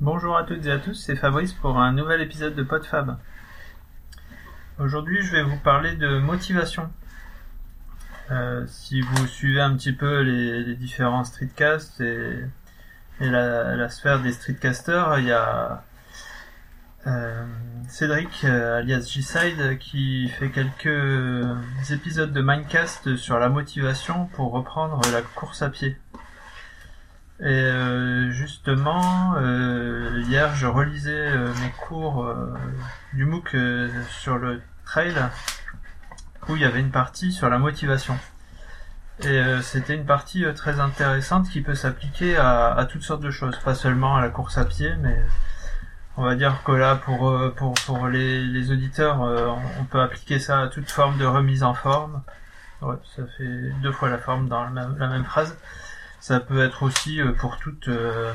Bonjour à toutes et à tous, c'est Fabrice pour un nouvel épisode de PodFab. Aujourd'hui, je vais vous parler de motivation. Euh, si vous suivez un petit peu les, différents streetcasts et, la, sphère des streetcasters, il y a euh, Cédric, euh, alias G-Side, qui fait quelques épisodes de Mindcast sur la motivation pour reprendre la course à pied. Et euh, justement, euh, hier, je relisais euh, mes cours du MOOC sur le trail, où il y avait une partie sur la motivation. Et c'était une partie très intéressante qui peut s'appliquer à, toutes sortes de choses, pas seulement à la course à pied, mais on va dire que là, pour, pour, pour les, auditeurs, on peut appliquer ça à toute forme de remise en forme. Ouais, ça fait deux fois la forme dans la même phrase. Ça peut être aussi euh, pour toute euh,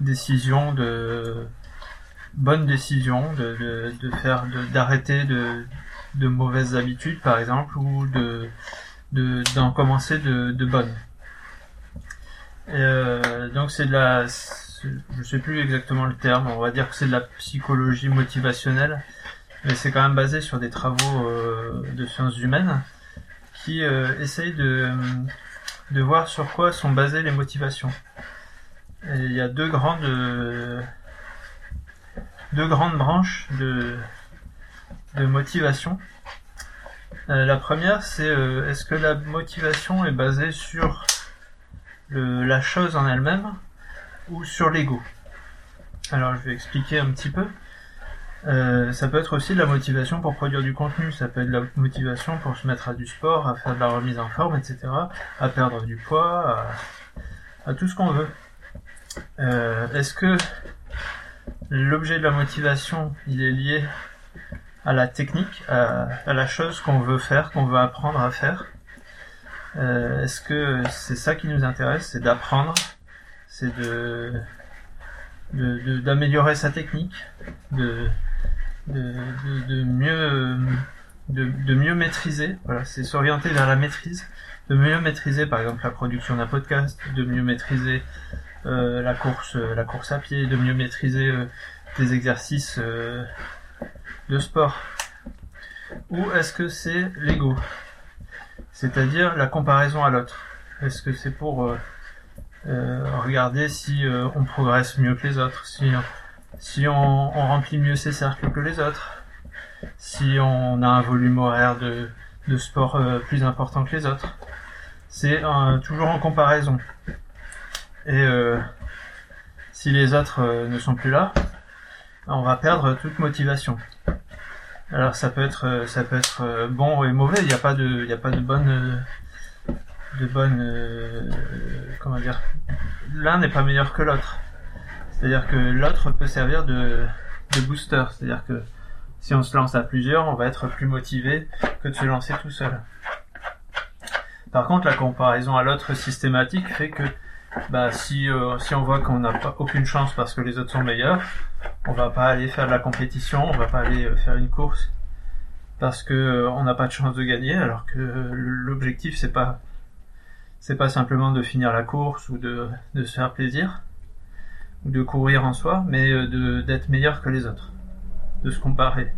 décision de bonne décision de, de, faire d'arrêter de, de, mauvaises habitudes par exemple ou de d'en commencer de, de bonnes. Euh, donc c'est de la je sais plus exactement le terme, on va dire que c'est de la psychologie motivationnelle, mais c'est quand même basé sur des travaux de sciences humaines qui essayent de de voir sur quoi sont basées les motivations. il y a deux grandes, deux grandes branches de, motivation. Euh, la première, c'est euh, est-ce que la motivation est basée sur la chose en elle-même ou sur l'ego? Alors je vais expliquer un petit peu. Euh, ça peut être aussi de la motivation pour produire du contenu, ça peut être de la motivation pour se mettre à du sport, à faire de la remise en forme, etc., à perdre du poids, à, tout ce qu'on veut. Euh, est-ce que l'objet de la motivation, il est lié à la technique, à, la chose qu'on veut faire, qu'on veut apprendre à faire? Euh, Est-ce que c'est ça qui nous intéresse, c'est d'apprendre, c'est de d'améliorer sa technique, de, de, mieux de, mieux maîtriser. Voilà, c'est s'orienter vers la maîtrise, de mieux maîtriser par exemple la production d'un podcast, de mieux maîtriser euh, la course la course à pied, de mieux maîtriser euh, des exercices euh, de sport. Ou est-ce que c'est l'ego, c'est-à-dire la comparaison à l'autre Est-ce que c'est pour regarder si on progresse mieux que les autres, si si on, remplit mieux ses cercles que les autres, si on a un volume horaire de, de sport euh, plus important que les autres. C'est toujours en comparaison. Et euh, si les autres euh, ne sont plus là, on va perdre toute motivation. Alors ça peut être ça peut être bon et mauvais. Il n'y a pas de il a pas de bonne de bonne comment dire. L'un n'est pas meilleur que l'autre. C'est-à-dire que l'autre peut servir de, booster. C'est-à-dire que si on se lance à plusieurs, on va être plus motivé que de se lancer tout seul. Par contre, la comparaison à l'autre systématique fait que bah, si, euh, si on voit qu'on n'a aucune chance parce que les autres sont meilleurs, on va pas aller faire de la compétition, on va pas aller euh, faire une course parce que euh, on n'a pas de chance de gagner, alors que l'objectif c'est pas pas simplement de finir la course ou de, de se faire plaisir, de courir en soi, mais euh, de d'être meilleur que les autres, de se comparer.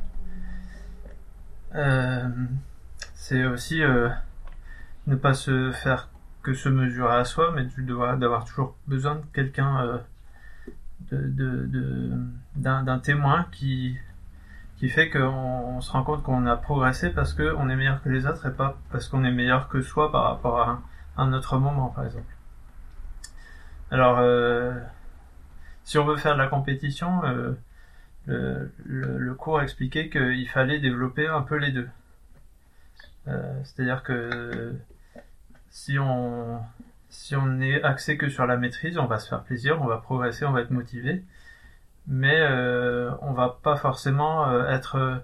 Euh, c'est aussi euh, ne pas se faire que se mesurer à soi, mais d'avoir toujours besoin de quelqu'un, de, d'un témoin qui qui fait qu'on se rend compte qu'on a progressé parce qu'on est meilleur que les autres et pas parce qu'on est meilleur que soi par rapport à un, autre moment, par exemple. Alors, si on veut faire de la compétition, euh, le, cours expliquait qu'il fallait développer un peu les deux. Euh, c'est-à-dire que si on si on est axé que sur la maîtrise, on va se faire plaisir, on va progresser, on va être motivé, mais euh, on va pas forcément euh, être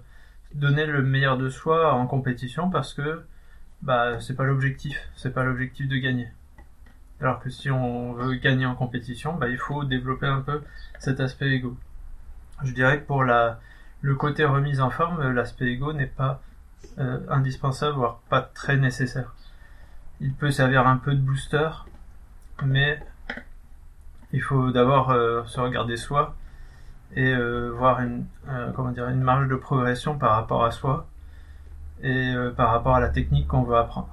donner le meilleur de soi en compétition parce que bah c'est pas l'objectif, c'est pas l'objectif de gagner. Alors que si on veut gagner en compétition, bah, il faut développer un peu cet aspect ego. Je dirais que pour le côté remise en forme, l'aspect ego n'est pas euh, indispensable, voire pas très nécessaire. Il peut servir un peu de booster, mais il faut d'abord se regarder soi et voir une, comment dire, une marge de progression par rapport à soi et par rapport à la technique qu'on veut apprendre.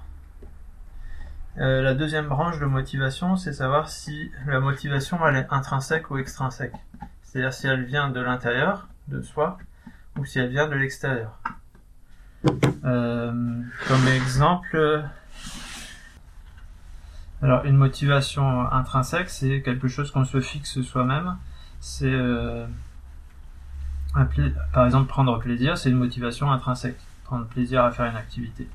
Euh, la deuxième branche de motivation, c'est savoir si la motivation elle est intrinsèque ou extrinsèque. C'est-à-dire si elle vient de l'intérieur, de soi, ou si elle vient de l'extérieur. Euh, comme exemple, alors une motivation intrinsèque, c'est quelque chose qu'on se fixe soi-même. C'est euh, par exemple prendre plaisir, c'est une motivation intrinsèque. Prendre plaisir à faire une activité.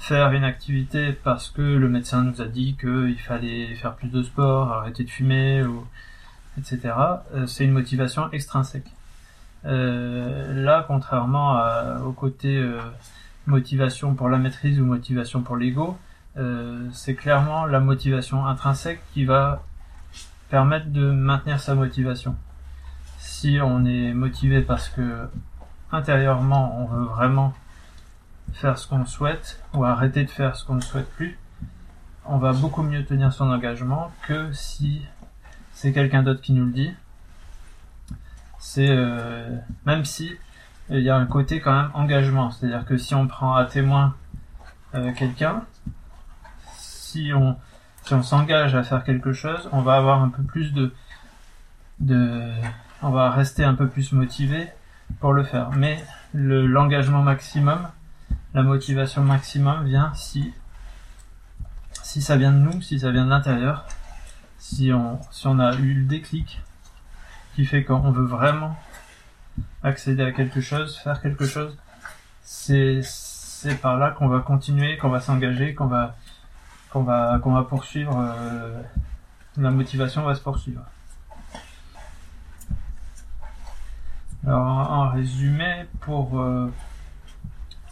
Faire une activité parce que le médecin nous a dit qu'il fallait faire plus de sport, arrêter de fumer, etc. Euh, c'est une motivation extrinsèque. Euh, là, contrairement au côté euh, motivation pour la maîtrise ou motivation pour l'ego, c'est clairement la motivation intrinsèque qui va permettre de maintenir sa motivation. Si on est motivé parce que intérieurement on veut vraiment faire ce qu'on souhaite ou arrêter de faire ce qu'on ne souhaite plus, on va beaucoup mieux tenir son engagement que si c'est quelqu'un d'autre qui nous le dit. C'est euh, même si il y a un côté quand même engagement, c'est-à-dire que si on prend à témoin euh, quelqu'un, si on s'engage à faire quelque chose, on va avoir un peu plus de de on va rester un peu plus motivé pour le faire. Mais le l'engagement maximum, la motivation maximum vient si si ça vient de nous, si ça vient de l'intérieur, si on si on a eu le déclic qui fait qu'on veut vraiment accéder à quelque chose, faire quelque chose, c'est c'est par là qu'on va continuer, qu'on va s'engager, qu'on va qu'on va qu'on va poursuivre euh, la motivation va se poursuivre. Alors en résumé pour euh,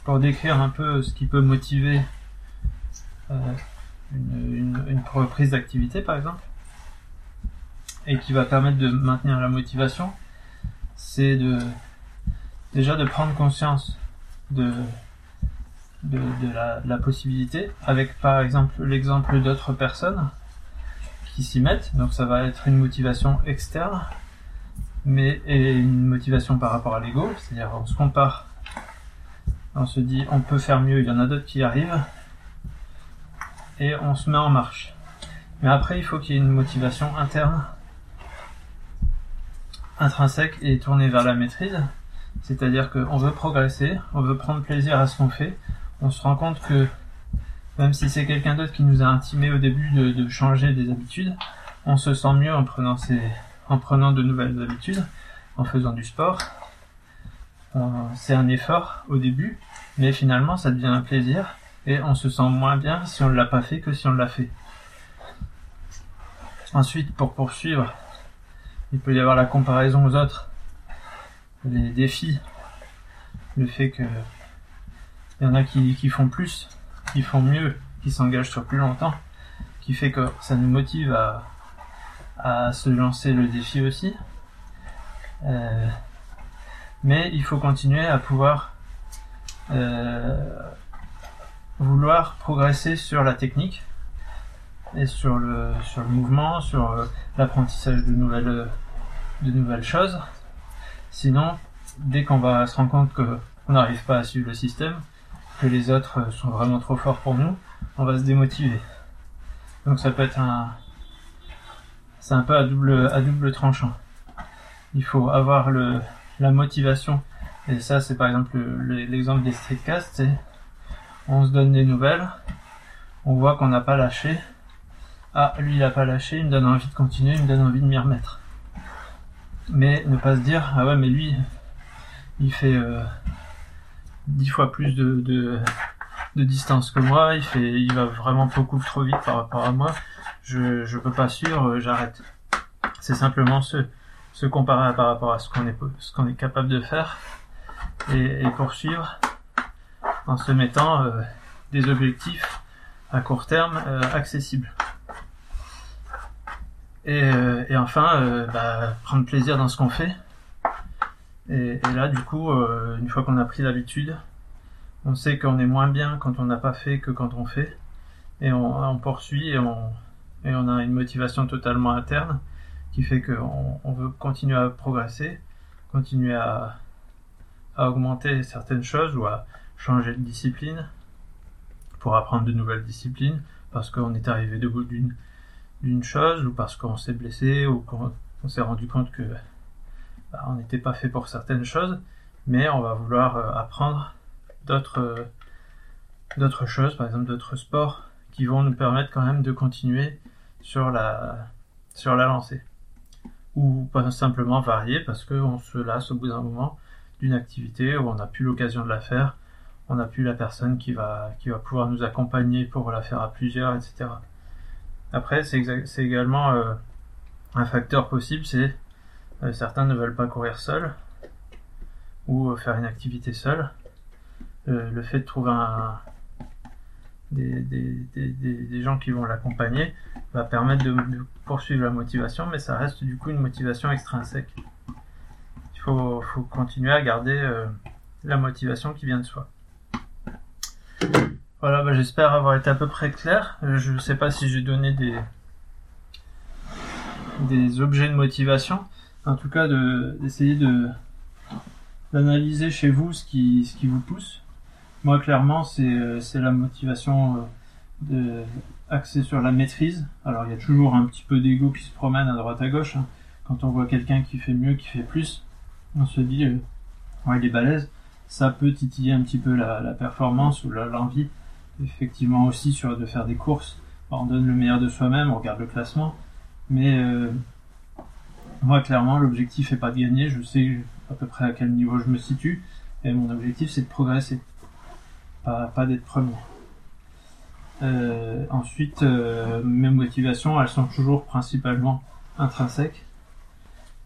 pour décrire un peu ce qui peut motiver euh, une, reprise d'activité par exemple, et qui va permettre de maintenir la motivation, c'est de déjà de prendre conscience de, la, possibilité, avec par exemple l'exemple d'autres personnes qui s'y mettent, donc ça va être une motivation externe, mais une motivation par rapport à l'ego, c'est-à-dire on se compare on se dit on peut faire mieux, il y en a d'autres qui arrivent, et on se met en marche. Mais après, il faut qu'il y ait une motivation interne, intrinsèque et tournée vers la maîtrise. C'est-à-dire qu'on veut progresser, on veut prendre plaisir à ce qu'on fait. On se rend compte que même si c'est quelqu'un d'autre qui nous a intimé au début de, changer des habitudes, on se sent mieux en prenant, en prenant de nouvelles habitudes, en faisant du sport, c'est un effort au début, mais finalement ça devient un plaisir et on se sent moins bien si on ne l'a pas fait que si on l'a fait. Ensuite, pour poursuivre, il peut y avoir la comparaison aux autres, les défis, le fait que il y en a qui, font plus, qui font mieux, qui s'engagent sur plus longtemps, qui fait que ça nous motive à, à se lancer le défi aussi. Euh, mais il faut continuer à pouvoir euh, vouloir progresser sur la technique et sur le sur le mouvement, sur euh, l'apprentissage de nouvelles de nouvelles choses. Sinon, dès qu'on va se rendre compte que on n'arrive pas à suivre le système, que les autres sont vraiment trop forts pour nous, on va se démotiver. Donc ça peut être un c'est un peu à double tranchant. Il faut avoir le la motivation. Et ça, c'est par exemple l'exemple des streetcasts, c'est on se donne des nouvelles, on voit qu'on n'a pas lâché. Ah, lui il a pas lâché, il me donne envie de continuer, il me donne envie de m'y remettre. Mais ne pas se dire, ah ouais, mais lui, il fait euh, dix fois plus de, distance que moi, il il va vraiment beaucoup trop vite par rapport à moi, je, je peux pas suivre, euh, j'arrête. C'est simplement ce, se comparer par rapport à ce qu'on est, capable de faire et, poursuivre en se mettant euh, des objectifs à court terme euh, accessibles. Et, euh, enfin, bah, prendre plaisir dans ce qu'on fait. Et, là, du coup, une fois qu'on a pris l'habitude, on sait qu'on est moins bien quand on n'a pas fait que quand on fait. Et on, poursuit et on a une motivation totalement interne qui fait qu'on on veut continuer à progresser, continuer à, augmenter certaines choses ou à changer de discipline pour apprendre de nouvelles disciplines parce qu'on est arrivé debout d'une d'une chose ou parce qu'on s'est blessé ou qu'on s'est rendu compte que bah, on n'était pas fait pour certaines choses mais on va vouloir euh, apprendre d'autres d'autres choses par exemple d'autres sports qui vont nous permettre quand même de continuer sur la sur la lancée ou pas simplement varier parce qu'on se lasse au bout d'un moment d'une activité où on n'a plus l'occasion de la faire, on n'a plus la personne qui va, qui va pouvoir nous accompagner pour la faire à plusieurs, etc. Après, c'est également euh, un facteur possible, c'est euh, certains ne veulent pas courir seuls ou euh, faire une activité seule. le fait de trouver un, des, des, des, des, gens qui vont l'accompagner va permettre de, poursuivre la motivation, mais ça reste du coup une motivation extrinsèque. Il faut, faut continuer à garder euh, la motivation qui vient de soi. Voilà, bah, j'espère avoir été à peu près clair. Je ne sais pas si j'ai donné des, des objets de motivation. En tout cas, d'essayer de, d'analyser chez vous ce qui, ce qui vous pousse moi, clairement, c'est euh, la motivation euh, de, axée sur la maîtrise. Alors, il y a toujours un petit peu d'ego qui se promène à droite à gauche. Hein. Quand on voit quelqu'un qui fait mieux, qui fait plus, on se dit, euh, ouais, il est balèze. Ça peut titiller un petit peu la, la performance ou l'envie. Effectivement aussi sur de faire des courses. on donne le meilleur de soi-même, on regarde le classement. Mais euh, moi, clairement, l'objectif est pas de gagner. Je sais à peu près à quel niveau je me situe. Et mon objectif, c'est de progresser pas, d'être premier. Euh, ensuite, euh, mes motivations, elles sont toujours principalement intrinsèques.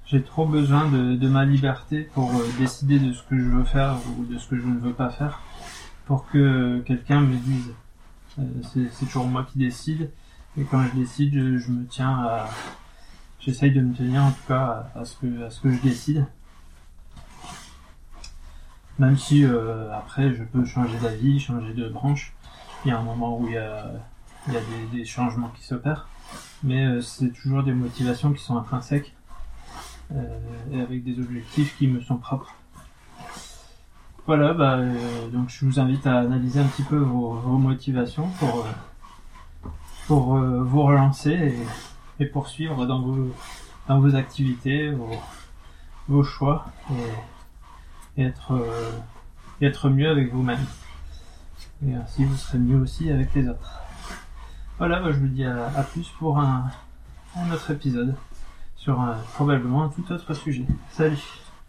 J'ai trop besoin de, ma liberté pour euh, décider de ce que je veux faire ou de ce que je ne veux pas faire, pour que quelqu'un me dise. c'est toujours moi qui décide, et quand je décide, je, me tiens à, j'essaye de me tenir en tout cas à, ce que à ce que je décide. Même si euh, après je peux changer d'avis, changer de branche. Il y a un moment où il y a, il y a des, changements qui s'opèrent. Mais euh, c'est toujours des motivations qui sont intrinsèques euh, et avec des objectifs qui me sont propres. Voilà, bah, euh, donc je vous invite à analyser un petit peu vos, vos motivations pour, pour vous relancer et, et, poursuivre dans vos, dans vos activités, vos, vos choix. Et, et être, euh, être mieux avec vous-même. Et ainsi vous serez mieux aussi avec les autres. Voilà, bah, je vous dis à, plus pour un, un autre épisode sur un, probablement un tout autre sujet. Salut